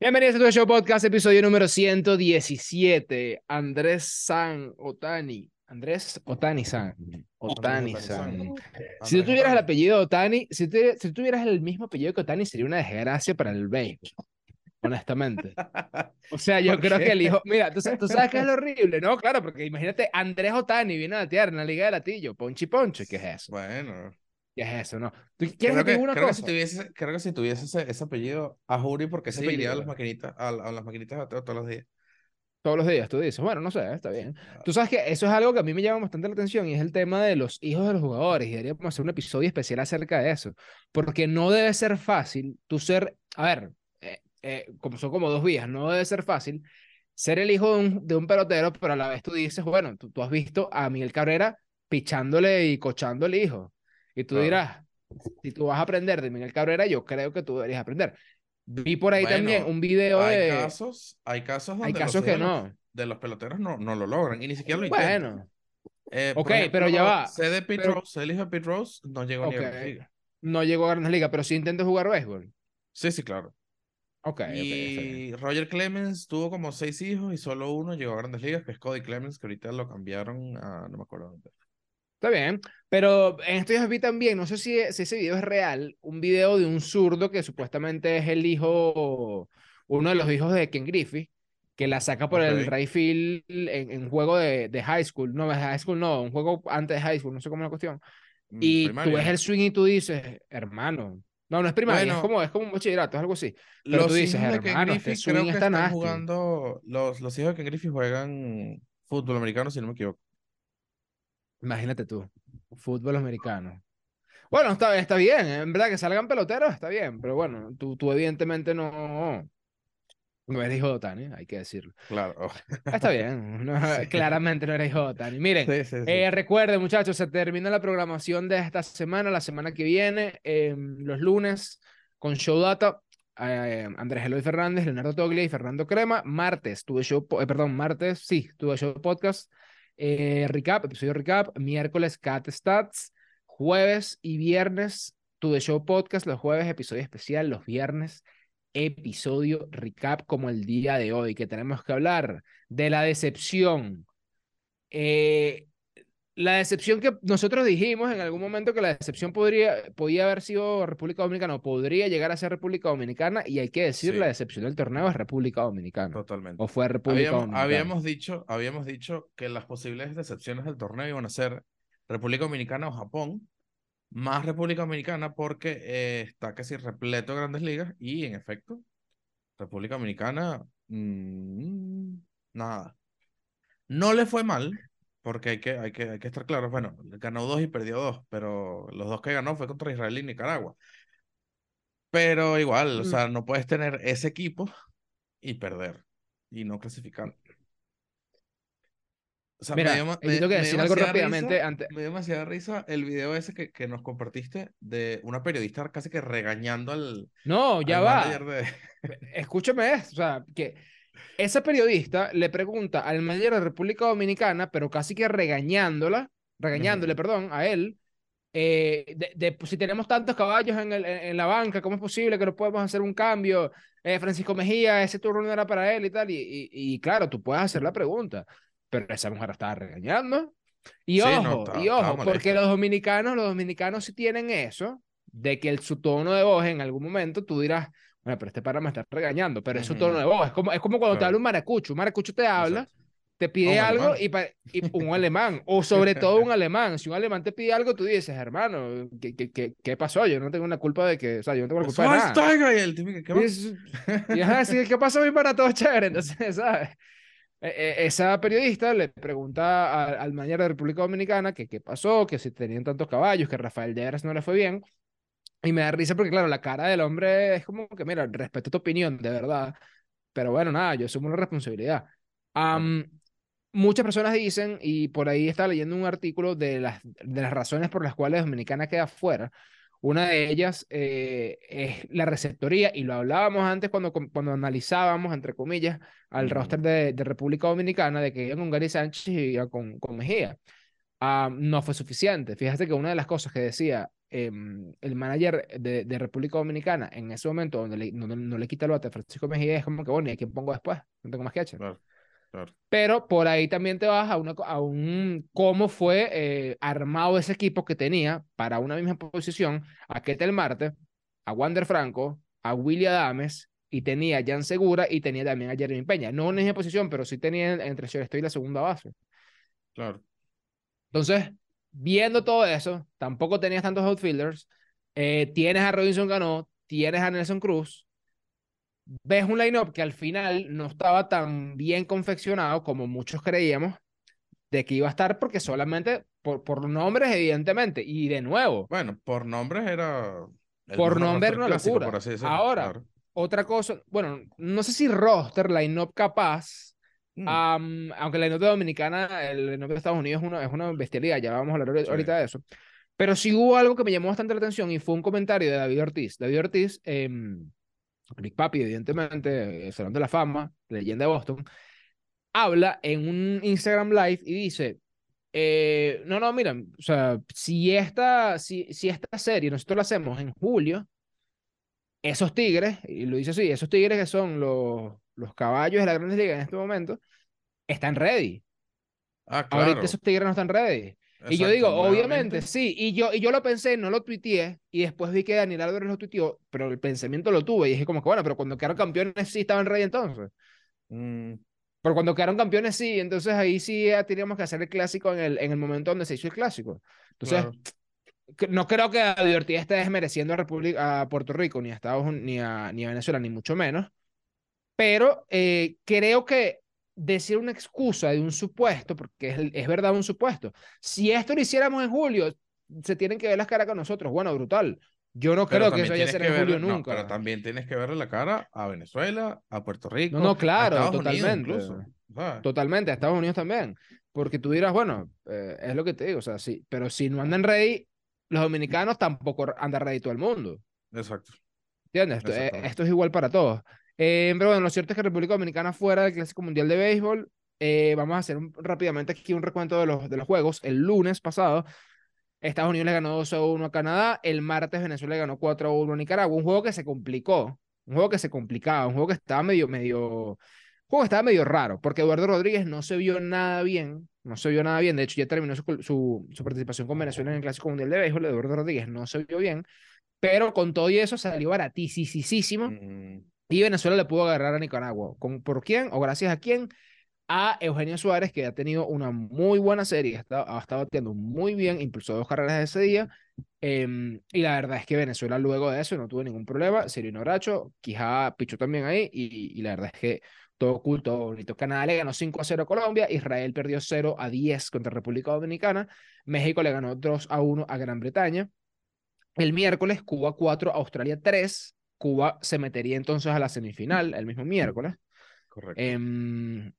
Bienvenidos a tu show podcast, episodio número 117. Andrés San Otani. Andrés Otani San. Otani San. Si tú tuvieras el apellido Otani, si, tú, si tuvieras el mismo apellido que Otani, sería una desgracia para el béisbol. Honestamente. O sea, yo creo que el hijo. Mira, ¿tú, sabes- tú sabes qué es lo horrible, ¿no? Claro, porque imagínate, Andrés Otani viene a batear en la Liga de Latillo, Ponchi Ponche, ¿qué es eso? Bueno, ¿Qué es eso? No. ¿Tú quieres creo que que, una creo que cosa? si tuviese, creo que si tuviese ese, ese apellido, a Juri, porque Ese sí iría a apellido. las maquinitas, a, a las maquinitas bateo todos los días. Todos los días, tú dices, bueno, no sé, está bien. Ah, Tú sabes que eso es algo que a mí me llama bastante la atención y es el tema de los hijos de los jugadores. Y deberíamos hacer un episodio especial acerca de eso. Porque no debe ser fácil tú ser, a ver, eh, eh, como son como dos vías, no debe ser fácil ser el hijo de un, de un pelotero, pero a la vez tú dices, bueno, tú, tú has visto a Miguel Cabrera pichándole y cochando al hijo. Y tú Claro. dirás, si tú vas a aprender de Miguel Cabrera, yo creo que tú deberías aprender. Vi por ahí también Bueno, un video hay de... casos, hay casos Hay donde los casos que no. de los peloteros no, no lo logran y ni siquiera lo intentan. Bueno, Eh, por ok, pero ya ejemplo, va. sé de Pete pero- Rose, el hijo de Pete Rose no llegó ni a. Grandes Ligas. no llegó a Grandes Ligas, pero sí intentó jugar béisbol. Sí, sí, claro. Ok, ok, está bien. Y Roger Clemens tuvo como seis hijos y solo uno llegó a Grandes Ligas, que es Cody Clemens, que ahorita lo cambiaron a, no me acuerdo dónde. Está bien, pero en estos días vi también, no sé si, si ese video es real, un video de un zurdo que supuestamente es el hijo, uno de los hijos de Ken Griffey, que la saca por el Ok. right field en, en juego de, de high school, no, high school no, un juego antes de high school, no sé cómo es la cuestión. Mm, Y tú ves primaria. el swing y tú dices, hermano, no, no es primaria, es Bueno, como, es como un bachillerato, es algo así. Pero Los tú dices, hijos de Ken hermano, este Griffey creo swing que está están nasty. jugando, los, los hijos de Ken Griffey juegan fútbol americano, si no me equivoco. Imagínate tú, fútbol americano. Bueno, está, está bien, en verdad que salgan peloteros, está bien, pero bueno, tú, tú evidentemente no, no eres hijo de Otani, hay que decirlo. Claro. Está bien, no, Sí. claramente no eres hijo de Otani. Miren, Sí, sí, eh, recuerden muchachos, se termina la programación de esta semana, la semana que viene, eh, los lunes con Show Data, eh, Andrés Eloy Fernández, Leonardo Toglia y Fernando Crema. Martes tuve show, eh, perdón, martes, sí, tuve show podcast, eh, recap, episodio recap, miércoles Cat Stats, jueves y viernes tuve show podcast, los jueves episodio especial, los viernes episodio recap como el día de hoy, que tenemos que hablar de la decepción. Eh, la decepción que nosotros dijimos en algún momento que la decepción podría, podía haber sido República Dominicana o podría llegar a ser República Dominicana y hay que decir Sí. la decepción del torneo es República Dominicana Totalmente. o fue República Habíamos, Dominicana. habíamos dicho, habíamos dicho que las posibles decepciones del torneo iban a ser República Dominicana o Japón, más República Dominicana porque eh, está casi repleto de grandes ligas y en efecto, República Dominicana, mm, nada. No le fue mal, porque hay que, hay que, hay que estar claros. Bueno, ganó dos y perdió dos, pero los dos que ganó fue contra Israel y Nicaragua. Pero igual, o Mm. sea, no puedes tener ese equipo y perder y no clasificar. O sea, Mira, me dio, me- tengo que decir algo demasiada rápidamente risa- antes. me dio demasiada risa el video ese que, que nos compartiste de una periodista casi que regañando al, No, ya al va. de... Escúchame esto, o sea, que esa periodista le pregunta al manager de República Dominicana, pero casi que regañándola, regañándole, perdón, a él, eh, de, de, pues, si tenemos tantos caballos en, el- en, la banca, ¿cómo es posible que no podemos hacer un cambio? Eh, Francisco Mejía, ese turno no era para él y tal, y, y, y claro, tú puedes hacer la pregunta, pero esa mujer estaba regañando. Y Sí, no, ojo, estaba- y estaba ojo, porque los dominicanos, los dominicanos sí tienen eso, de que el, su tono de voz en algún momento tú dirás, bueno, pero este para me está regañando, pero es su tono de voz. Es como, es como cuando te Claro. habla un maracucho. Un maracucho te habla, Exacto. te pide un algo y, y un alemán, o sobre todo un alemán. Si un alemán te pide algo, tú dices, hermano, ¿qué, qué, qué, qué pasó? Yo no tengo la culpa de que, o sea, yo no tengo la culpa de nada. Y típico, ¿qué Y, más? es- y ajá, sí, ¿qué pasó mi para todo chévere? Entonces, ¿sabes? Eh, eh, esa periodista le pregunta a- al manager de República Dominicana que qué pasó, que si tenían tantos caballos, que Rafael Devers no le fue bien. Y me da risa porque, claro, la cara del hombre es como que, mira, respeto tu opinión, de verdad. Pero bueno, nada, yo asumo una responsabilidad. Am, muchas personas dicen, y por ahí está leyendo un artículo de las, de las razones por las cuales Dominicana queda fuera. Una de ellas eh, es la receptoría, y lo hablábamos antes cuando, cuando analizábamos, entre comillas, al roster de, de República Dominicana, de que iban con Gary Sánchez y iban con, con Mejía. No fue suficiente. Fíjate que una de las cosas que decía em, el manager de, de, República Dominicana en ese momento, donde, le, no le quita el bate a Francisco Mejía, es como que, bueno, ¿y a quién pongo después? No tengo más que echar. Claro, claro. Pero por ahí también te vas a, una, a un cómo fue eh, armado ese equipo que tenía para una misma posición a Ketel Marte, a Wander Franco, a Willy Adames y tenía a Jan Segura y tenía también a Jeremy Peña. No en esa posición, pero sí tenía entre estoy y la segunda base. Claro. Entonces, viendo todo eso, tampoco tenías tantos outfielders. Eh, tienes a Robinson Ganó, tienes a Nelson Cruz. Ves un lineup que al final no estaba tan bien confeccionado como muchos creíamos de que iba a estar, porque solamente por, por nombres, evidentemente. Y de nuevo. Bueno, por nombres era. Por nombre era una locura. Ahora, otra cosa, bueno, no sé si roster, lineup capaz Mm. aunque la nota dominicana, el nota de Estados Unidos es una, es una bestialidad, ya vamos a hablar ahorita de eso. Pero sí hubo algo que me llamó bastante la atención y fue un comentario de David Ortiz. David Ortiz, eh, Big Papi, evidentemente, el Salón de la Fama, leyenda de Boston, habla en un Instagram Live y dice, eh, no, no, miren, o sea, si esta, si, si esta serie nosotros la hacemos en julio, esos tigres, y lo dice así, esos tigres que son los, los caballos de la Grandes Ligas en este momento, están ready. Ah, claro. Ahorita esos tigres no están ready. y yo digo, obviamente, sí, y yo, y yo lo pensé, no lo tuiteé, y después vi que Daniel Álvarez lo tuiteó, pero el pensamiento lo tuve, y dije como que, bueno, pero cuando quedaron campeones sí estaban ready entonces. Mm. Pero cuando quedaron campeones sí, entonces ahí sí ya teníamos que hacer el clásico en el, en el momento donde se hizo el clásico. Entonces, no creo que a Divertida esté desmereciendo a, República, a Puerto Rico, ni a Estados Unidos, ni a, ni a Venezuela, ni mucho menos. Pero eh, creo que decir una excusa de un supuesto, porque es, es, verdad un supuesto, si esto lo hiciéramos en julio, se tienen que ver las caras con nosotros. Bueno, brutal. Yo no creo que eso vaya a ser en julio nunca. pero también tienes que verle la cara a Venezuela, a Puerto Rico. No, no, claro, totalmente. Totalmente, a Estados Unidos también. Porque tú dirás, bueno, eh, es lo que te digo, o sea, sí, pero si no andan rey, los dominicanos tampoco andan ready todo el mundo. Exacto. ¿Entiendes? Esto, eh, esto, es igual para todos. Eh, pero bueno, lo cierto es que República Dominicana fuera del Clásico Mundial de Béisbol. Eh, vamos a hacer rápidamente aquí un recuento de los, de los juegos. El lunes pasado, Estados Unidos le ganó 2 a 1 a Canadá. El martes, Venezuela le ganó 4 a 1 a Nicaragua. Un juego que se complicó. Un juego que se complicaba. Un juego que estaba medio, medio. Un juego que estaba medio raro. Porque Eduardo Rodríguez no se vio nada bien no se vio nada bien. De hecho, ya terminó su, su, participación con Venezuela en el Clásico Mundial de Béisbol. Eduardo Rodríguez no se vio bien, pero con todo y eso salió baratísimo. Mm. Y Venezuela le pudo agarrar a Nicaragua. ¿Con, ¿Por quién? ¿O gracias a quién? A Eugenio Suárez, que ha tenido una muy buena serie, ha estado, ha batiendo muy bien, impulsó dos carreras ese día. Em, y la verdad es que Venezuela luego de eso no tuvo ningún problema. Serino Bracho, Quijá pichó también ahí. Y, la verdad es que todo oculto, bonito. Canadá le ganó 5 a 0 a Colombia, Israel perdió 0 a 10 contra República Dominicana, México le ganó 2 a 1 a Gran Bretaña. El miércoles, Cuba 4, Australia 3. Cuba se metería entonces a la semifinal el mismo miércoles. Correcto. Em,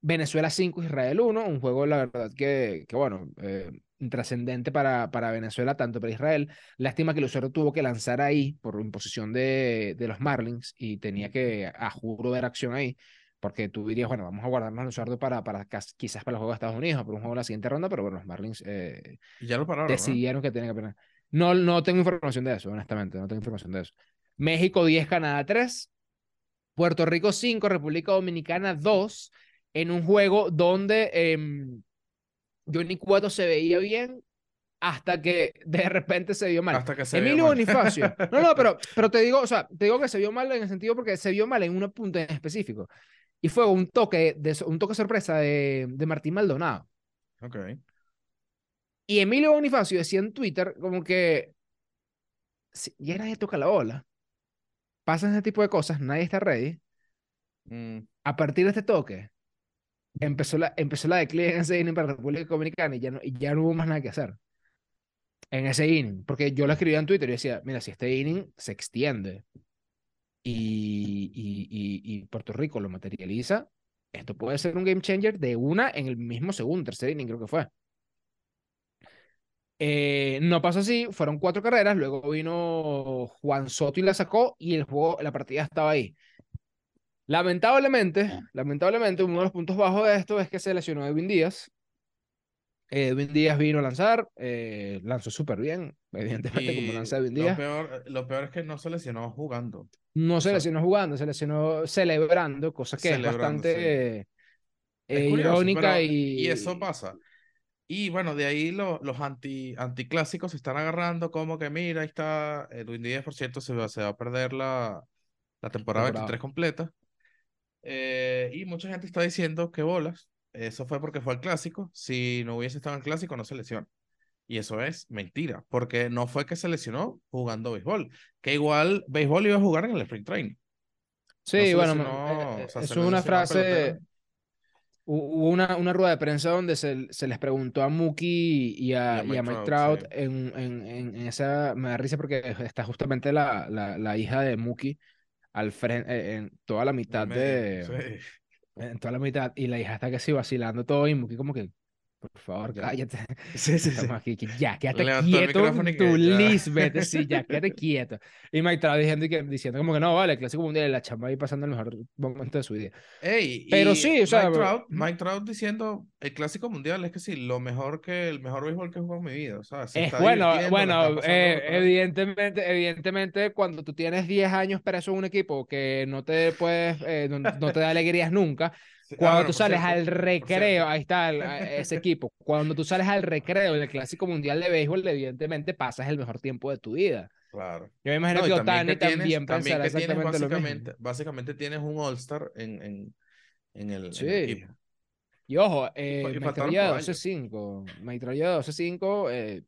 Venezuela 5, Israel 1, un juego, la verdad, que, que bueno, eh, trascendente para, para Venezuela, tanto para Israel. Lástima que Lucero tuvo que lanzar ahí por imposición de, de los Marlins y tenía que, a juro, ver acción ahí porque tú dirías, bueno, vamos a guardarnos los sordos para, para quizás para el juego de Estados Unidos para un juego de la siguiente ronda, pero bueno, los Marlins eh, ya lo pararon, decidieron que tenían que poner. No, no tengo información de eso, honestamente, no tengo información de eso. México 10, Canadá 3, Puerto Rico 5, República Dominicana 2, en un juego donde eh, Johnny Cueto se veía bien hasta que de repente se vio mal. Hasta que se Emilio Bonifacio. No, no, pero, pero te digo, o sea, te digo que se vio mal en el sentido porque se vio mal en un punto en específico. Y fue un toque, de, un toque sorpresa de, de Martín Maldonado. Ok. Y Emilio Bonifacio decía en Twitter como que si, ya nadie toca la ola. Pasan ese tipo de cosas, nadie está ready. Mm. A partir de este toque, empezó la, empezó la declive en ese inning para la República Dominicana y ya, no, y ya no hubo más nada que hacer. En ese inning. Porque yo lo escribía en Twitter y decía, mira, si este inning se extiende y, y, y, Puerto Rico lo materializa, esto puede ser un game changer de una en el mismo segundo, tercer inning creo que fue. Eh, no pasó así, fueron cuatro carreras, luego vino Juan Soto y la sacó y el juego, la partida estaba ahí. Lamentablemente, lamentablemente, uno de los puntos bajos de esto es que se lesionó Edwin Díaz. Edwin Díaz vino a lanzar, eh, lanzó súper bien, evidentemente, como lanza hoy en lo peor, lo peor es que no se lesionó jugando. No o se sea- lesionó jugando, se lesionó celebrando, cosa que es bastante sí. eh, Es curioso, irónica pero- y... y eso pasa. Y bueno, de ahí lo- los anti, anticlásicos se están agarrando como que mira, ahí está, el Win 10 por cierto se va, se va a perder la, la temporada Temporada. 23 completa. Eh, y mucha gente está diciendo que bolas, eso fue porque fue el clásico, si no hubiese estado en el clásico no se lesiona. Y eso es mentira, porque no fue que se lesionó jugando béisbol, que igual béisbol iba a jugar en el Spring Training. Sí, No bueno, lesionó, eh, o sea, se es una frase, hubo una, una rueda de prensa donde se, se les preguntó a Mookie y a, Y a Mike Trout, sí. en, en, en, esa, me da risa porque está justamente la, la, la hija de Mookie al frente, en toda la mitad de, sí. en toda la mitad, y la hija está que sí vacilando todo y Mookie como que, por favor, cállate. Sí, sí, sí. Aquí, ya, quédate Levantó quieto, y tu que. Lisbeth, sí, ya, quédate quieto. Y Mike Trout diciendo, que, diciendo como que no, vale, el Clásico Mundial, la chamba ahí pasando el mejor momento de su vida. Ey, Pero sí, o sea, Mike Trout. Mike Trout diciendo el clásico mundial es que sí, lo mejor que el mejor béisbol que he jugado en mi vida. O sea, se Es está bueno, bueno, eh, evidentemente, evidentemente, cuando tú tienes 10 años preso en un equipo que no te puedes, eh, no, no te da alegrías nunca, Sí, ah, cuando bueno, tú sales cierto, al recreo, ahí está el- ese equipo, cuando tú sales al recreo del Clásico Mundial de Béisbol, evidentemente pasas el mejor tiempo de tu vida. Claro. Yo me imagino No, que Otani también también pensará que tienes exactamente lo mismo. básicamente, básicamente tienes un All-Star en, en, en el, en el Sí. equipo. Y ojo, eh, y Mike Trout faltaron lleva caballos. 12-5. Mike Trout lleva 12-5. eh,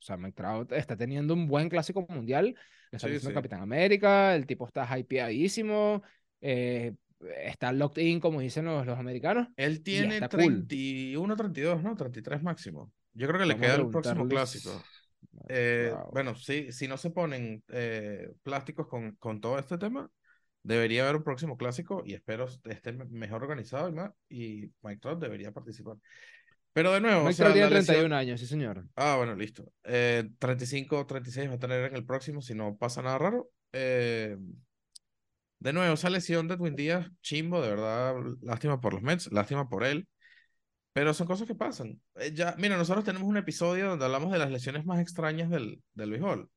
o sea, Trout está teniendo un buen clásico mundial. Está Sí, sí. Capitán América. El tipo está hypeadísimo. eh, está locked in, como dicen los, los americanos. Él tiene está cool. 31, 32, ¿no? 33 máximo. Yo creo que le Vamos a queda el próximo clásico. Eh, Wow. Bueno, sí, si no se ponen eh, plásticos con, con todo este tema, debería haber un próximo clásico y espero esté me- mejor organizado y más. Y Mike Trout debería participar. Pero de nuevo, o Mike sea, Trout tiene la lesión- 31 años, sí, señor. Ah, bueno, listo. Eh, 35, 36 va a tener en el próximo si no pasa nada raro. Eh, de nuevo, esa lesión de Twin Díaz, chimbo, de verdad, lástima por los Mets, lástima por él. Pero son cosas que pasan. Eh, ya, mira, nosotros tenemos un episodio donde hablamos de las lesiones más extrañas del, del béisbol.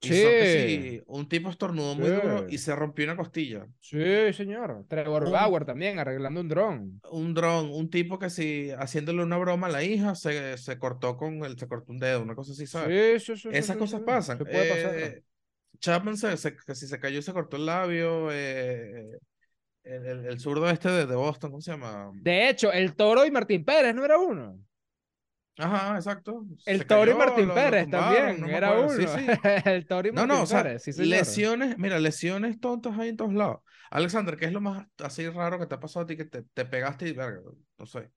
Sí. un tipo estornudó muy duro y Sí. se rompió una costilla. Sí, señor. Trevor Un- Bauer también, arreglando un dron. Un dron, un tipo que si haciéndole una broma a la hija se, se cortó con el, se cortó un dedo, una cosa así, ¿sabes? Sí, sí, sí. sí, Esas sí, cosas sí. pasan. Se puede pasar. Chapman se, si se cayó se cortó el labio. eh, el, el, el zurdo este de, de Boston, ¿cómo se llama? De hecho, el Toro y Martín Pérez no era uno. Ajá, exacto. El Se Toro y Martín lo- lo Pérez tumbaron, también, no era uno. Sí, sí. el Toro y No, Martín no, o sea, Pérez, sí, señor. lesiones, mira, lesiones tontas hay en todos lados. Alexander, ¿qué es lo más así raro que te ha pasado a ti que te, te pegaste y no sé?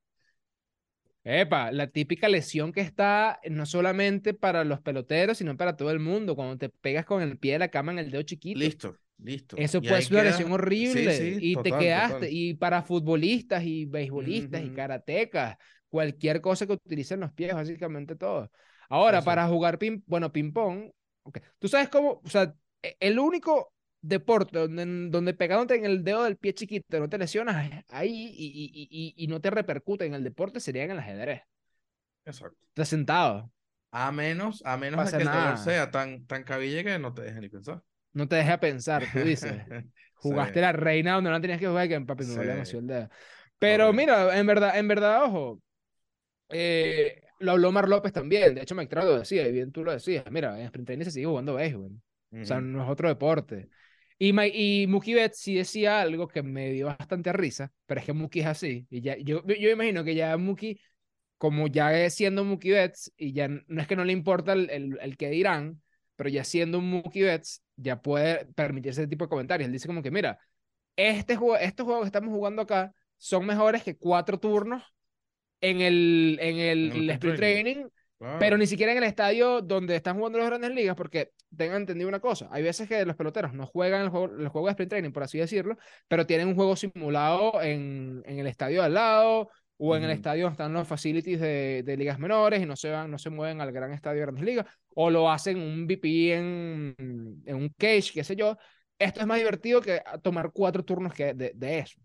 Epa, la típica lesión que está no solamente para los peloteros, sino para todo el mundo. Cuando te pegas con el pie de la cama en el dedo chiquito. Listo, listo. Eso Y puede ser una queda- lesión horrible. Sí, sí, y total, te quedaste. total. Y para futbolistas y beisbolistas y karatecas, cualquier cosa que utilicen los pies, básicamente todo. Ahora, para jugar ping, bueno, ping-pong, ok, tú sabes cómo, o sea, e- el único deporte donde, donde pegándote en el dedo del pie chiquito no te lesionas es ahí y, y, y, y no te repercute en el deporte sería en el ajedrez. Exacto. Estás sentado, A menos, a menos de que el dolor nada. sea tan, tan cabille que no te deje ni pensar. no te deja pensar, tú dices. Jugaste Sí. la reina donde no tenías que jugar, que papi me duele Sí. demasiado el dedo. Pero mira, en verdad, en verdad, ojo, eh, lo habló Mar López también. De hecho, Mike lo decía, y bien tú lo decías. Mira, en sprint training se sigue jugando béisbol. O sea, no es otro deporte. Y, Ma- y Mookie Betts sí decía algo que me dio bastante risa, pero es que Mookie es así. Y ya, yo, yo imagino que ya Mookie, como ya siendo Mookie Betts, y ya no es que no le importa el, el, el que dirán, pero ya siendo un Mookie Betts, ya puede permitirse ese tipo de comentarios. Él dice como que, mira, este juego, estos juegos que estamos jugando acá son mejores que cuatro turnos en el, en el, En el sprint sprint training Claro. pero ni siquiera en el estadio donde están jugando las grandes ligas, porque tengan entendido una cosa, hay veces que los peloteros no juegan el juego, el juego de sprint training, por así decirlo, pero tienen un juego simulado en, en el estadio de al lado o en el estadio donde están los facilities de, de ligas menores y no se van, no se mueven al gran estadio de grandes ligas, o lo hacen un VP en, en un cage, qué sé yo. Esto es más divertido que tomar cuatro turnos que de, de eso.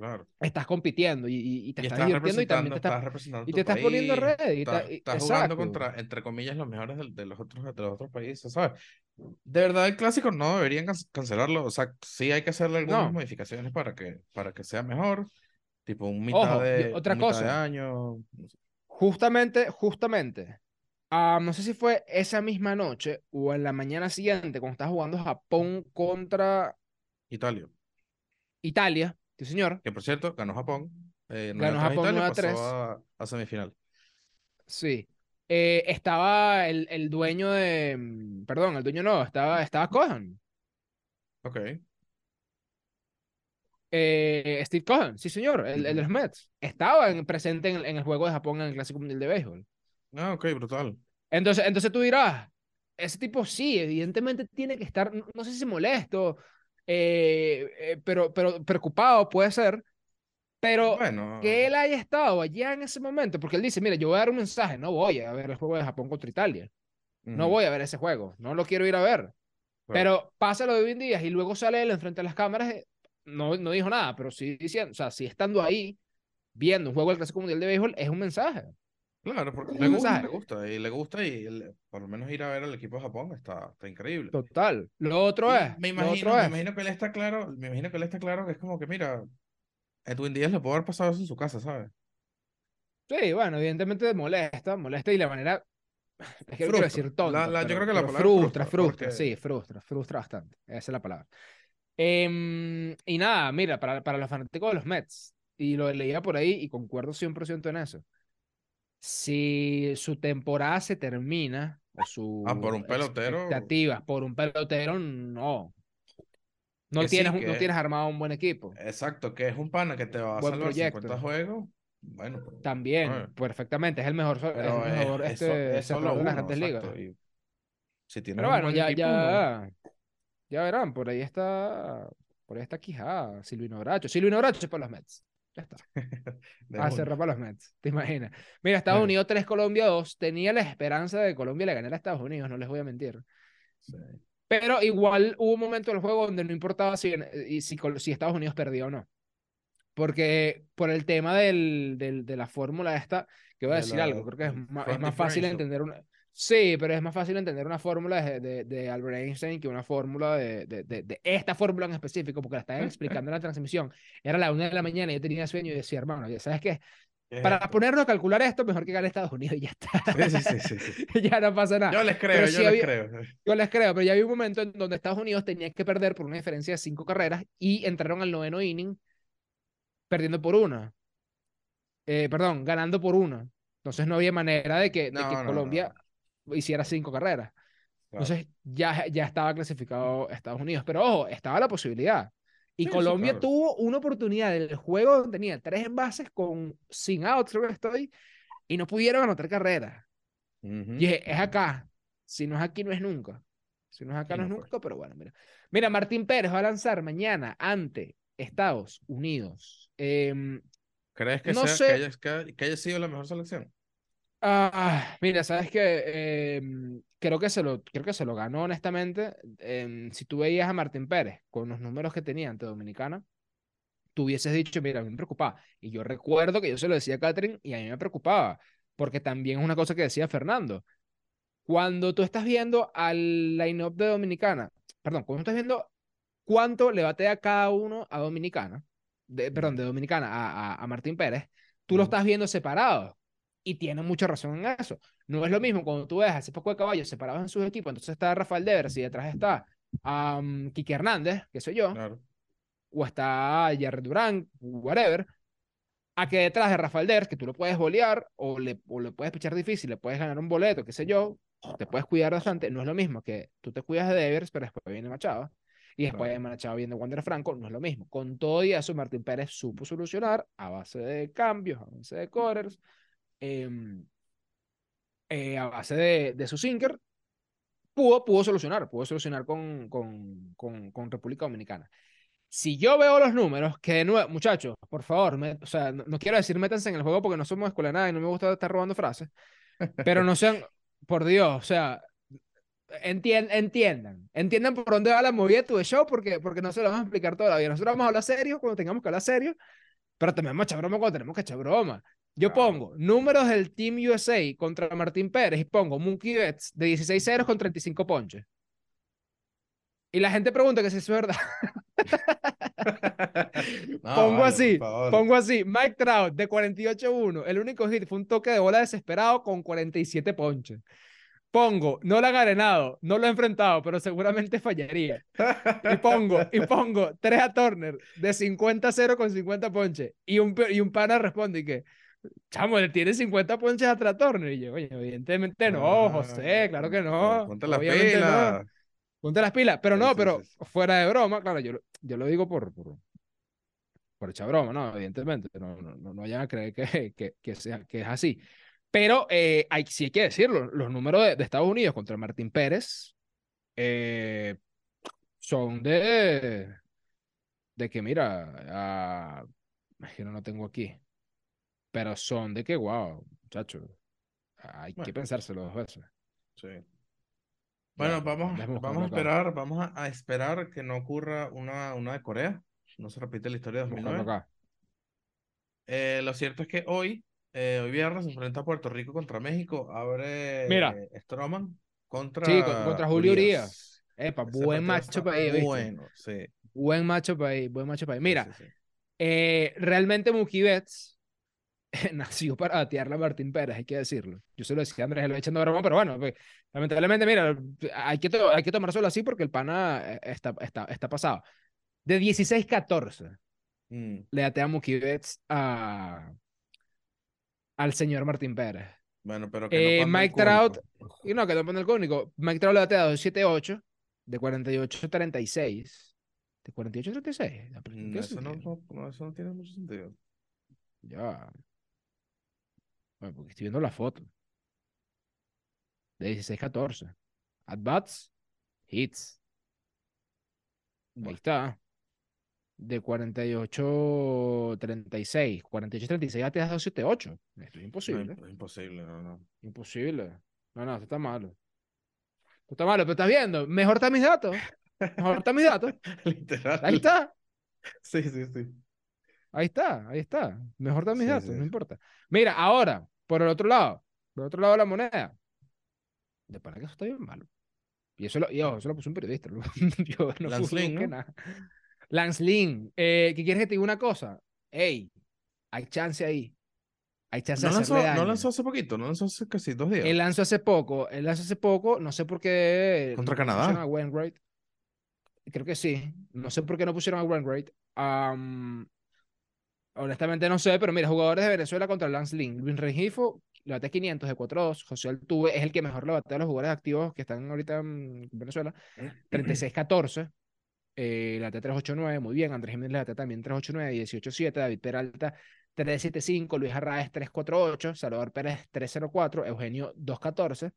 Claro. estás compitiendo y, y- te Y estás estás divirtiendo y también te estás... estás representando y te estás poniendo país, y estás, ta- y- estás jugando contra, entre comillas, los mejores del- de, los otros, de los otros países, ¿sabes? De verdad, el clásico no deberían can- cancelarlo, o sea, sí hay que hacerle algunas No. modificaciones para que, para que sea mejor, tipo un mitad Ojo, de, otra un mitad de cosa. año. Justamente, justamente. ah, no sé si fue esa misma noche o en la mañana siguiente, cuando estaba jugando Japón contra Italia, Italia, sí señor, que por cierto, ganó Japón, eh, 9 Ganó a 3 Japón Italia, 9 a 3. pasó a, a semifinal. sí. Eh, estaba el, el dueño de, mm, perdón, el dueño no, estaba, estaba Cohen, Ok, eh, Steve Cohen, sí señor, el, el de los. Mets, estaba en- presente en, el- en el juego de Japón en el Clásico Mundial de Béisbol. ah, ok, brutal. Entonces, entonces tú dirás, ese tipo sí, evidentemente tiene que estar, no, no sé si molesto, eh, eh, pero, pero preocupado puede ser, pero Bueno, que él haya estado allá en ese momento, porque él dice, mira, yo voy a dar un mensaje, no voy a ver el juego de Japón contra Italia, no ujú, voy a ver ese juego, no lo quiero ir a ver, claro. pero pasa lo de hoy en día y luego sale él enfrente de las cámaras, eh, no, no dijo nada, pero sí diciendo, o sea, sí estando ahí, viendo un juego del Clásico Mundial de Béisbol, es un mensaje. Claro, porque le gusta, le gusta, y le gusta, y el- por lo menos ir a ver al equipo de Japón está, está increíble. Total. Lo otro es, me imagino, me es, imagino que él está claro, me imagino que él está claro que es como que, mira, Edwin Díaz le puede haber pasado eso en su casa, ¿sabes? Sí, bueno, evidentemente molesta, molesta y la manera, es que no quiero Frustra. decir tonta, La- la- yo pero- creo que la palabra frustra, frustra, frustra, porque- sí, frustra, frustra bastante, esa es la palabra. Em, y nada, mira, para, para los fanáticos de los Mets, y lo leía por ahí y concuerdo 100% en eso, si su temporada se termina, o su Ah, por un pelotero. expectativas por un pelotero, no. No Que sí, tienes, un- no tienes armado un buen equipo. Exacto, que es un pana que te va a Buen salvar proyecto. 50 juegos. Bueno, También, perfectamente, es el mejor, es el es, mejor es este, es cerrador de las uno, grandes ligas. exacto, si Pero bueno, buen ya, equipo, no. ya, ya verán, por ahí está, por ahí está Quijada, Silvino Bracho. Silvino Bracho para los Mets. Ya está. A una. cerrar para los Mets, ¿te imaginas? Mira, Estados Sí. Unidos 3, Colombia 2. Tenía la esperanza de que Colombia le ganara a Estados Unidos, no les voy a mentir. Sí. Pero igual hubo un momento del juego donde no importaba si, y si, si Estados Unidos perdía o no. Porque por el tema del, del- de la fórmula esta, que voy a De decir la- algo, creo que es, ma- es más fácil entender una... Sí, pero es más fácil entender una fórmula de, de, de Albert Einstein que una fórmula de, de, esta fórmula en específico, porque la estaban explicando en la transmisión. Era la una de la mañana y yo tenía sueño y decía, hermano, ya sabes qué, ¿Qué es para esto? ponernos a calcular esto, mejor que gane Estados Unidos y ya está. Sí, sí, sí, ya no pasa nada. Yo les creo, Pero yo sí les había- creo. Yo les creo, pero ya había un momento en donde Estados Unidos tenía que perder por una diferencia de cinco carreras y entraron al noveno inning perdiendo por una. Eh, perdón, ganando por una. Entonces no había manera de que, de No, que no, no, Colombia hiciera cinco carreras. Claro. Entonces ya, ya estaba clasificado Estados Unidos. Pero ojo, estaba la posibilidad. Y Sí, sí, Colombia claro. tuvo una oportunidad en el juego donde tenía tres envases con sin outs, creo que estoy, y no pudieron anotar carreras. Ujú. Y dije, es acá. Si no es aquí, no es nunca. Si no es acá, no, no es nunca, pero bueno, mira. Mira, Martín Pérez va a lanzar mañana ante Estados Unidos. Em, ¿Crees que, no sea, sé- que, haya, que haya sido la mejor selección? Ah, mira, sabes que creo que se lo, creo que se lo ganó, honestamente. Em, si tú veías a Martín Pérez con los números que tenía ante Dominicana, tú hubieses dicho, mira, a mí me preocupaba. Y yo recuerdo que yo se lo decía a Catherine y a mí me preocupaba, porque también es una cosa que decía Fernando. Cuando tú estás viendo al line-up de Dominicana, perdón, cuando estás viendo cuánto le batea cada uno a Dominicana, de, perdón, de Dominicana a, a, a Martín Pérez, tú lo Ujú. estás viendo separado. Y tiene mucha razón en eso. No es lo mismo cuando tú ves a ese poco de caballos separados en sus equipos, entonces está Rafael Devers y detrás está um, Kike Hernández, qué sé yo, Claro. o está Jared Durán, whatever, a que detrás de Rafael Devers, que tú lo puedes bolear o le, o le puedes pichar difícil, le puedes ganar un boleto, qué sé yo, te puedes cuidar bastante, no es lo mismo que tú te cuidas de Devers, pero después viene Machado, y después de Machado viene Wander Franco, no es lo mismo. Con todo y eso, Martín Pérez supo solucionar a base de cambios, a base de corners, em, eh, a base de, de su sinker, pudo, pudo solucionar, pudo solucionar con, con, con, con República Dominicana. Si yo veo los números, que de nuevo, muchachos, por favor, me- o sea, no, no quiero decir métanse en el juego porque no somos escuela nada y no me gusta estar robando frases, pero no sean, por Dios, o sea, entien- entiendan, entiendan por dónde va la movida de tu show porque, porque no se lo vamos a explicar todavía. Nosotros vamos a hablar serio cuando tengamos que hablar serio Pero también vamos a echar broma cuando tenemos que echar broma. Yo pongo números del Team USA contra Martín Pérez y pongo Mookie Betts de 16 ceros con 35 ponches. Y la gente pregunta que si eso es verdad. No, pongo vale, así, pongo así. Mike Trout de 48-1. El único hit fue un toque de bola desesperado con 47 ponches. Pongo, no lo ha ganado, no lo ha enfrentado, pero seguramente fallaría. Y pongo, y pongo 3 a Turner de 50-0 con 50 ponches. Y un, y un pana responde y que, chamo, le tiene 50 ponches atrás a Turner. Y yo, oye, evidentemente no, José, claro que no. Ponte las no. pilas. Ponte las pilas. Pero no, pero fuera de broma, claro, yo, lo- yo lo digo por, por, por echar broma, ¿no? Evidentemente, no, no, no, no vayan a creer que, que, que, sea, que es así. Pero eh, hay, sí hay que decirlo, los números de, de Estados Unidos contra Martín Pérez eh, son de, de que, mira, ah, es que no lo tengo aquí, pero son de que, wow, muchacho, hay que Bueno. pensárselo dos veces. Sí. Bueno, vamos, vamos a esperar, vamos a, a esperar que no ocurra una, una de Corea. No se repite la historia de Buscarlo 2009. acá. Eh, lo cierto es que hoy, eh, hoy viernes, se enfrenta Puerto Rico contra México. Abre Mira. Stroman contra, Sí, con- contra Julio Urias. Epa, Ese buen macho para ahí, ¿viste? Bueno, sí. Buen macho para ahí, buen macho para ahí. Mira, sí, sí. Eh, realmente Mookie Betts nació para batearle a Martín Pérez, hay que decirlo. Yo se lo decía a Andrés, lo echando broma, pero bueno, pues, lamentablemente, mira, hay que, hay que tomárselo así porque el pana eh, está, está, está pasado. De 16-14 Mm, le batea Mookie Betts a, al señor Martín Pérez. Bueno, pero que no Eh, Mike Trout, y no, que no pone el cónico. Mike Trout le batea 2-7-8, de 48-36. ¿De 48-36? Ah, pero ¿en Mm, Eso no, eso no tiene mucho sentido. Ya. Bueno, porque estoy viendo la foto. De 16-14. At-bats, hits. Ahí está. De 48-36. 48-36 bateas 2-7-8. Esto es No, imposible. es imposible, no, no. Imposible. No, no, esto está malo. Esto está malo, pero estás viendo. Mejor están mis datos. Mejor están mis datos. Literal. Ahí está. Sí, sí, sí. Ahí está, ahí está. Mejor están mis Sí, datos, sí. no importa. Mira, ahora, por el otro lado, por el otro lado de la moneda. De para que eso está bien malo. Y eso lo, y ojo, eso lo puso un periodista. lo- Yo no Lance Lynn, ¿no? nada. Lance Lynn, eh, ¿qué quieres que te diga una cosa? Ey, hay chance ahí. Hay chance No de lanzó, no lanzó hace poquito, no lanzó hace casi dos días. Él lanzó hace poco, él lanzó hace poco, no sé por qué. Contra Canadá. pusieron a Wainwright. Creo que sí. No sé por qué no pusieron a Wainwright. Am, honestamente no sé, pero mira, jugadores de Venezuela contra Lance Lynn. Luis Rengifo le bate 500 de 4-2. José Altuve es el que mejor le batea a los jugadores activos que están ahorita en Venezuela. 36-14. Eh, le batea 3-8-9, muy bien. Andrés Jiménez le batea también 3-8-9, 18-7. David Peralta 3-7-5. Luis Arraez 3-4-8. Salvador Pérez 3-0-4. Eugenio 2-14.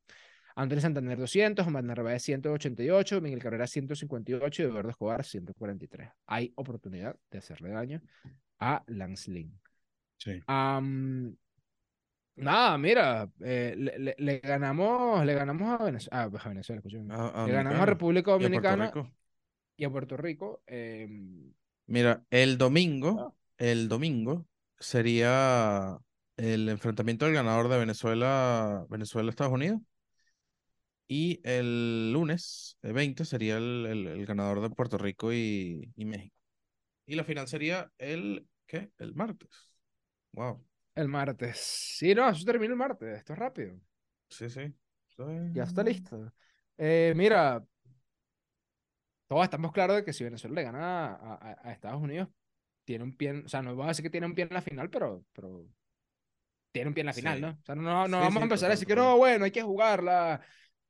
Andrés Santander 200, Omar Narváez 188, Miguel Cabrera 158 y Eduardo Escobar 143. Hay oportunidad de hacerle daño a Lance Lynn. Sí. Nada, mira, eh, le, le- le ganamos, le ganamos a Venezuela, a Venezuela. A- a le ganamos a Dominicana República y a Puerto Dominicana Rico. y a Puerto Rico. em, Mira, el domingo, Ah. el domingo sería el enfrentamiento del ganador de Venezuela, Venezuela-Estados Unidos. Y el lunes, el 20, sería el, el- el ganador de Puerto Rico y, y México. Y la final sería el, ¿qué? El martes. Wow. el martes. Sí, no, eso termina el martes, esto es rápido. Sí, sí. Ya está listo. Eh, mira, todos estamos claros de que si Venezuela le gana a, a- a Estados Unidos, tiene un pie, o sea, no vamos a decir que tiene un pie en la final, pero, pero tiene un pie en la final, Sí. ¿no? O sea, no, no, no Sí, vamos sí, a empezar a decir que no, bueno, hay que jugarla.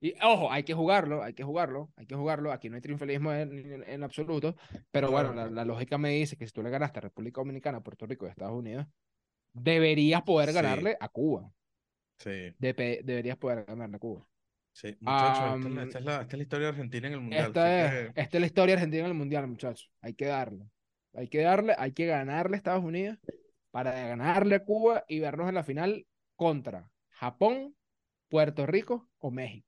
Y ojo, hay que jugarlo, hay que jugarlo, hay que jugarlo. Aquí no hay triunfalismo en, en- en absoluto, pero bueno, la, lógica me dice que si tú le ganaste a República Dominicana, Puerto Rico y Estados Unidos, deberías poder Sí. ganarle a Cuba. Sí, Depe- deberías poder ganarle a Cuba. sí. Muchachos, esta, es esta es esta es la historia de Argentina en el Mundial. Esta es, que- esta es la historia argentina en el mundial, muchachos. Hay que darle. Hay que darle, hay que ganarle a Estados Unidos para ganarle a Cuba y vernos en la final contra Japón, Puerto Rico o México.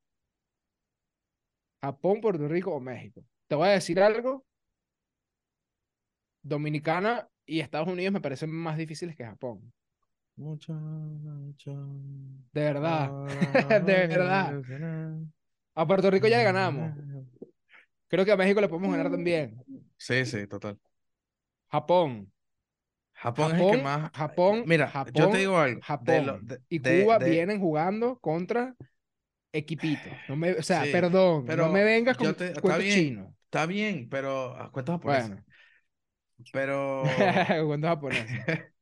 Japón, Puerto Rico o México. Te voy a decir algo. Dominicana y Estados Unidos me parecen más difíciles que Japón. Muchacho. De verdad. De verdad. A Puerto Rico ya le ganamos. Creo que a México le podemos ganar también. Sí, sí, total. Japón. Japón, es el que más. Japón, Mira, Japón, yo te digo algo. de Japón lo- de- y Cuba de- vienen jugando contra No me, o sea, Sí, perdón, pero no me vengas con te- está cuentos bien, chinos. Está bien, pero. ah, Cuentas japonesas. Bueno, Pero. cuentos japoneses.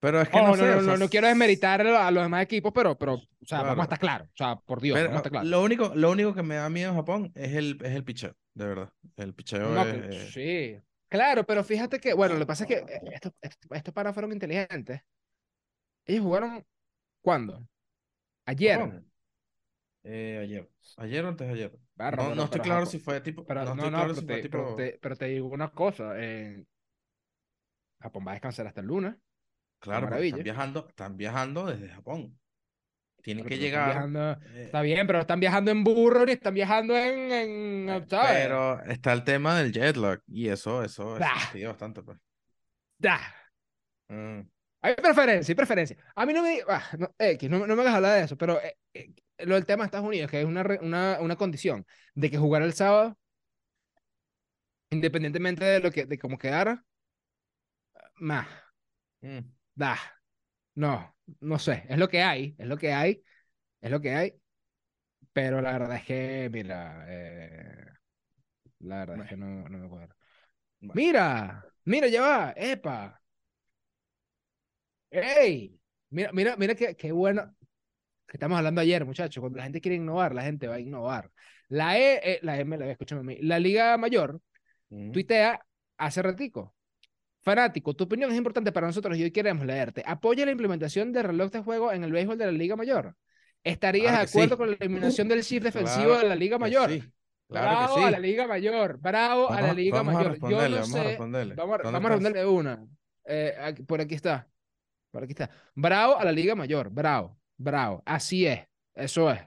pero es que Oh, no, no, sé, no, o no, sea, no quiero desmeritar a los demás equipos, pero, pero, o sea, vamos a Claro. estar claros. O sea, por Dios, pero vamos a estar claros. lo, único, lo único que me da miedo en Japón es el, es el picheo, de verdad. El picheo No, es. que- eh, sí. Claro, pero fíjate que, bueno, lo que pasa es que eh, estos, estos, fueron inteligentes. Ellos jugaron, ¿cuándo? Ayer. Japón. Eh, ayer. Ayer o antes de ayer. Barra, no, no estoy claro si fue tipo. Pero no no, claro pero, si te, tipo. pero, te, pero te digo una cosa. eh, Japón va a descansar hasta el lunes. Claro, están viajando, están viajando desde Japón. Tienen que llegar. viajando- eh, está bien, pero están viajando en burro ni están viajando en, en eh, ¿sabes? pero está el tema del jet lag y eso, eso, eso fastidia bastante, pues. Da. Mm, Hay preferencia, hay preferencia. A mí no me, ah, no, X, no, no me hagas hablar de eso, pero eh, lo del tema de Estados Unidos, que es una, una, una condición de que jugar el sábado, independientemente de lo que, de cómo quedara, más, mm. da, no, no sé, es lo que hay, es lo que hay, es lo que hay, pero la verdad es que, mira, eh, la verdad es que no, no me cuadra. Bueno. Mira, mira, ya va, epa. ¡Ey! Mira, mira, mira qué, qué bueno que estamos hablando ayer, muchachos. Cuando la gente quiere innovar, la gente va a innovar. La E, eh, la MLB, escúchame a mí. La Liga Mayor Mm. tuitea hace ratico. Fanático, tu opinión es importante para nosotros y hoy queremos leerte. Apoya la implementación de reloj de juego en el béisbol de la Liga Mayor. ¿Estarías Claro de que sí. acuerdo con la eliminación del shift defensivo Claro de la Liga Mayor? sí, claro Bravo que a sí. la Liga Mayor, bravo a Vamos la a- Liga vamos a Mayor. Yo responderle, no vamos a sé, responderle. vamos, a- ¿Dónde vamos a responderle una. Eh, aquí- por aquí está, por aquí está. Bravo a la Liga Mayor, bravo, bravo. Así es, eso es,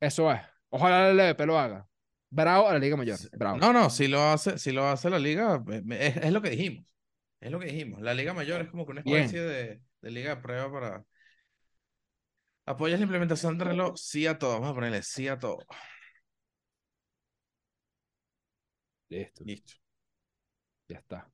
eso es. Ojalá la LVP lo haga. Bravo a la Liga Mayor, bravo. No, no, si lo hace, si lo hace la liga, eh, es, es lo que dijimos. Es lo que dijimos. La liga mayor es como que una especie de, de liga de prueba para. ¿Apoyas la implementación del reloj? Sí a todo. Vamos a ponerle sí a todo. Listo, Listo. ya está.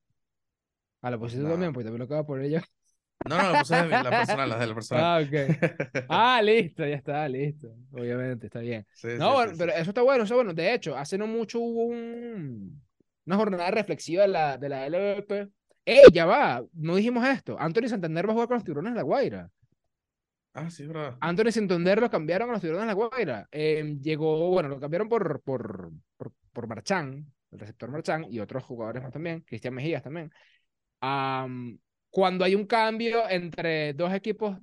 A la posición también, porque también lo acabo de poner yo. No, no, la puse la la de la personal. Ah, ok. Ah, listo, ya está, listo. Obviamente, está bien. Sí, sí, No, bueno, sí, pero sí. eso está bueno, eso bueno. De hecho, hace no mucho hubo un, una jornada reflexiva de la, de la LVP. ¡Ey, ya va! No dijimos esto. Anthony Santander va a jugar con los tiburones de la Guaira. Ah, sí, verdad. Anthony Santander lo cambiaron a los tiburones de la Guaira. Eh, llegó, bueno, lo cambiaron por, por, por, por Marchán, el receptor Marchán, y otros jugadores más también, Cristian Mejías también. Am, cuando hay un cambio entre dos equipos,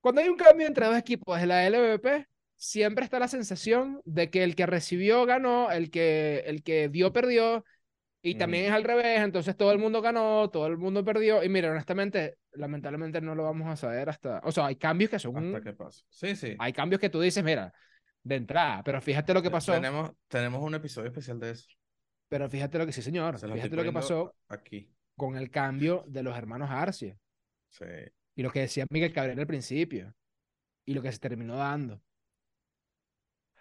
cuando hay un cambio entre dos equipos de la LVP, siempre está la sensación de que el que recibió ganó, el que, el que dio perdió, y también es al revés, entonces todo el mundo ganó, todo el mundo perdió, y mira, honestamente, lamentablemente no lo vamos a saber hasta, o sea, hay cambios que son, Hasta que pase. Sí, sí. hay cambios que tú dices, mira, de entrada, pero fíjate lo que pasó, Tenemos, tenemos un episodio especial de eso. pero fíjate lo que sí, señor, Se fíjate lo que pasó Aquí. Con el cambio de los hermanos Arcia. Sí. Y lo que decía Miguel Cabrera al principio. Y lo que se terminó dando.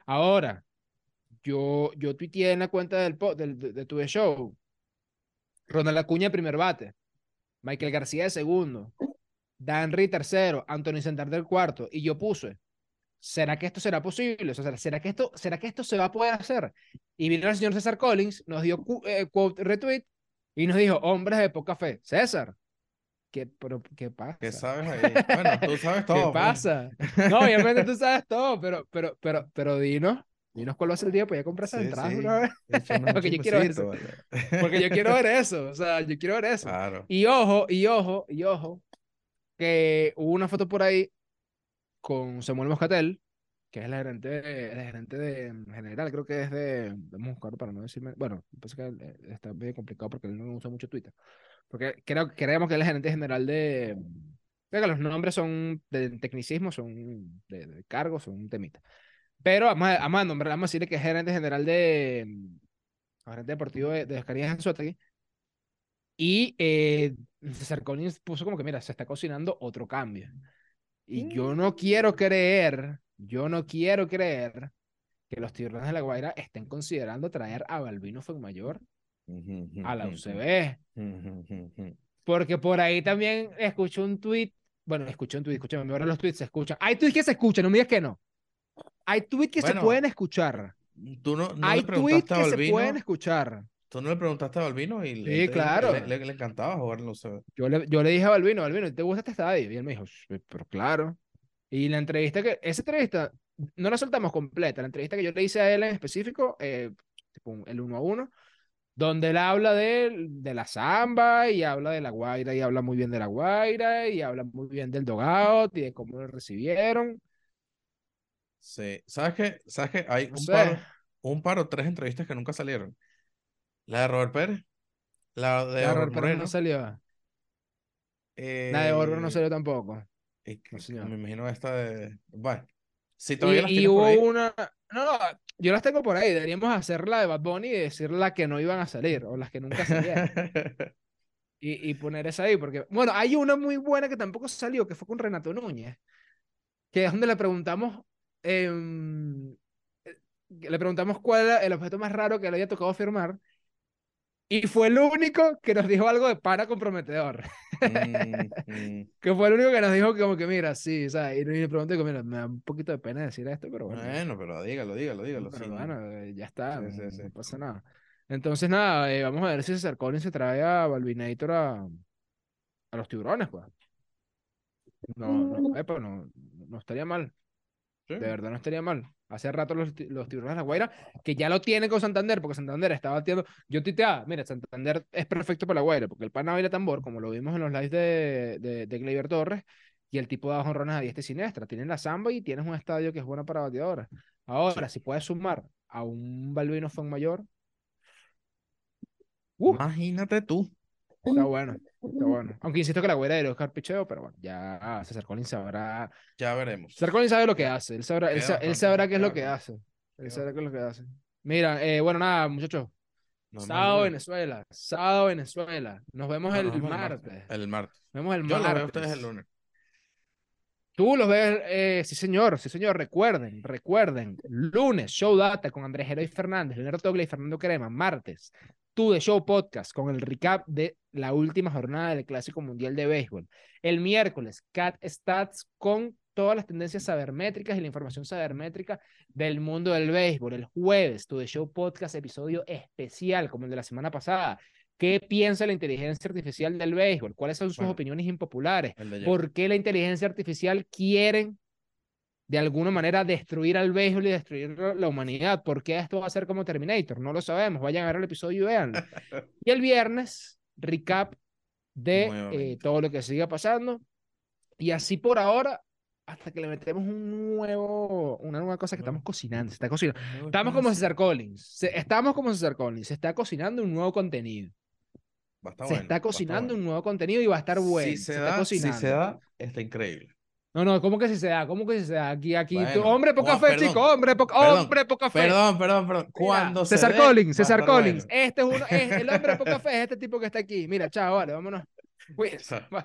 Ahora, yo, yo tuiteé en la cuenta del, del, de, de tu show. Ronald Acuña primer bate. Michael García de segundo. Danry tercero. Anthony Santander cuarto. Y yo puse. ¿Será que esto será posible? O sea, ¿será que esto, será que esto se va a poder hacer? Y vino el señor César Collins, nos dio eh, quote retweet y nos dijo, hombres de poca fe. César, ¿qué, pero, ¿qué pasa? ¿Qué sabes ahí? Bueno, tú sabes todo. ¿Qué pues. pasa? No, obviamente tú sabes todo, pero, pero, pero, pero dinos, dinos cuál va a ser el día para ya comprar esas Sí, entradas sí. una vez. Porque yo quiero ver vale. Porque yo quiero ver eso, o sea, yo quiero ver eso. Claro. Y ojo, y ojo, y ojo, que hubo una foto por ahí con Samuel Moscatel, que es el gerente, el gerente de en general, creo que es de, vamos a buscarlo para no decirme, bueno, pasa que eh, está medio complicado porque él no usa mucho Twitter, porque creo, creemos que es gerente general de, creo que los nombres son de tecnicismo, son de, de cargos, son un temita. Pero vamos a, vamos a nombrar, vamos a decirle que es gerente general de, gerente deportivo de, de Oscarías Anzuategui, Y eh, César Collins puso como que, mira, se está cocinando otro cambio. Y yo no quiero creer, yo no quiero creer que los tiburones de la Guaira estén considerando traer a Balbino Fuenmayor a la UCB. Porque por ahí también escuché un tweet, bueno, escuché un tweet, escúchame, ahora los tweets se escuchan. Hay tweets que se escuchan, no me digas que no. Hay tweets que se pueden escuchar. Tú no, no Hay le tweets que se Balbino. pueden escuchar. Tú no le preguntaste a Balbino y Sí, le, claro. le, le- le encantaba jugar en la UCB. Yo le, yo le dije a Balbino, Balbino, ¿te gusta este estadio? Y él me dijo, "Sí, pero claro. Y la entrevista que, esa entrevista, no la soltamos completa, la entrevista que yo le hice a él en específico, eh, el uno a uno, donde él habla de, de la samba y habla de la Guaira y habla muy bien de la Guaira y habla muy bien del dogout y de cómo lo recibieron. Sí. ¿Sabes qué? ¿Sabes qué? Hay No un par, un par o tres entrevistas que nunca salieron. La de Robert Pérez, la de La Robert Pérez no salió. La de Bárbaro no eh, salió tampoco. Y no, me imagino esta de. Bueno, si Y, todavía las y tienes por hubo ahí. una. No, no, yo las tengo por ahí. Deberíamos hacer la de Bad Bunny y decir la que no iban a salir o las que nunca salieron. y, y poner esa ahí, porque. Bueno, hay una muy buena que tampoco salió, que fue con Renato Núñez. Que es donde le preguntamos. em, eh, le preguntamos cuál era el objeto más raro que le había tocado firmar. Y fue el único que nos dijo algo de pana comprometedor. Mm, mm. Que fue el único que nos dijo que como que mira, sí, o sea, y me pregunté que mira, me da un poquito de pena decir esto, pero bueno. Bueno, pero dígalo, dígalo, dígalo. Pero bueno, eh, ya está, Sí, no, sí, no sí. pasa nada. Entonces, nada, eh, vamos a ver si César Collins se trae a Balvinator a, a los tiburones, pues. No, no, epa, no, no estaría mal. Sí. De verdad no estaría mal. Hace rato los, los tiburones de la Guaira, que ya lo tienen con Santander, porque Santander está batiendo. Yo tuiteaba, mira, Santander es perfecto para la Guaira, porque el pana baila tambor, como lo vimos en los lives de, de, de Gleyber Torres, y el tipo da jonrones a diestra y siniestra. Tienes la samba y tienes un estadio que es bueno para bateadores. Ahora, si puedes sumar a un Balbino mayor uh, Imagínate tú. Está bueno, está bueno. Aunque insisto que la Guaira de Oscar Picheo, pero bueno, ya César Collins sabrá. Ya veremos. César Collins sabe lo que hace, él sabrá, él, sa- sabrá qué es lo que hace. Él sabrá qué es lo que hace. Mira, eh, bueno, nada, muchachos. El Sábado. Venezuela, sábado Venezuela. Nos vemos No, el nos martes. El martes. Nos vemos el Yo lo martes. veo a ustedes el lunes. Tú los ves, eh, sí señor, sí señor, recuerden, recuerden, lunes, Show Data con Andrés Geroy Fernández, Leonardo Toglia y Fernando Crema, martes, tú de Show Podcast con el recap de la última jornada del Clásico Mundial de Béisbol, el miércoles, Cat Stats con todas las tendencias sabermétricas y la información sabermétrica del mundo del béisbol, el jueves, tú de Show Podcast, episodio especial como el de la semana pasada, ¿Qué piensa la inteligencia artificial del béisbol? ¿Cuáles son sus Bueno. opiniones impopulares? ¿Por qué la inteligencia artificial quieren de alguna manera destruir al béisbol y destruir la- humanidad? ¿Por qué esto va a ser como Terminator? No lo sabemos. Vayan a ver el episodio y véanlo. Y el viernes, recap de eh, todo lo que siga pasando. Y así por ahora, hasta que le metemos un nuevo, una nueva cosa que estamos cocinando. Se está cocinando. Estamos como. César Collins. Estamos como César Collins. Se está cocinando un nuevo contenido. Se bueno, está cocinando bueno. un nuevo contenido y va a estar bueno. Si se, está da, si cocinando. se da, está increíble. No, no, ¿cómo que si se da? ¿Cómo que si se da? Aquí, aquí, tú- hombre, poca oh, fe, perdón, chico, hombre, poca, perdón, hombre, poca fe. Perdón, perdón, perdón. Cuando se César dé, Collins, César Collins. bueno. Este es uno, es el hombre poca fe, es este tipo que está aquí. Mira, chao, vale, vámonos. Chao. bye.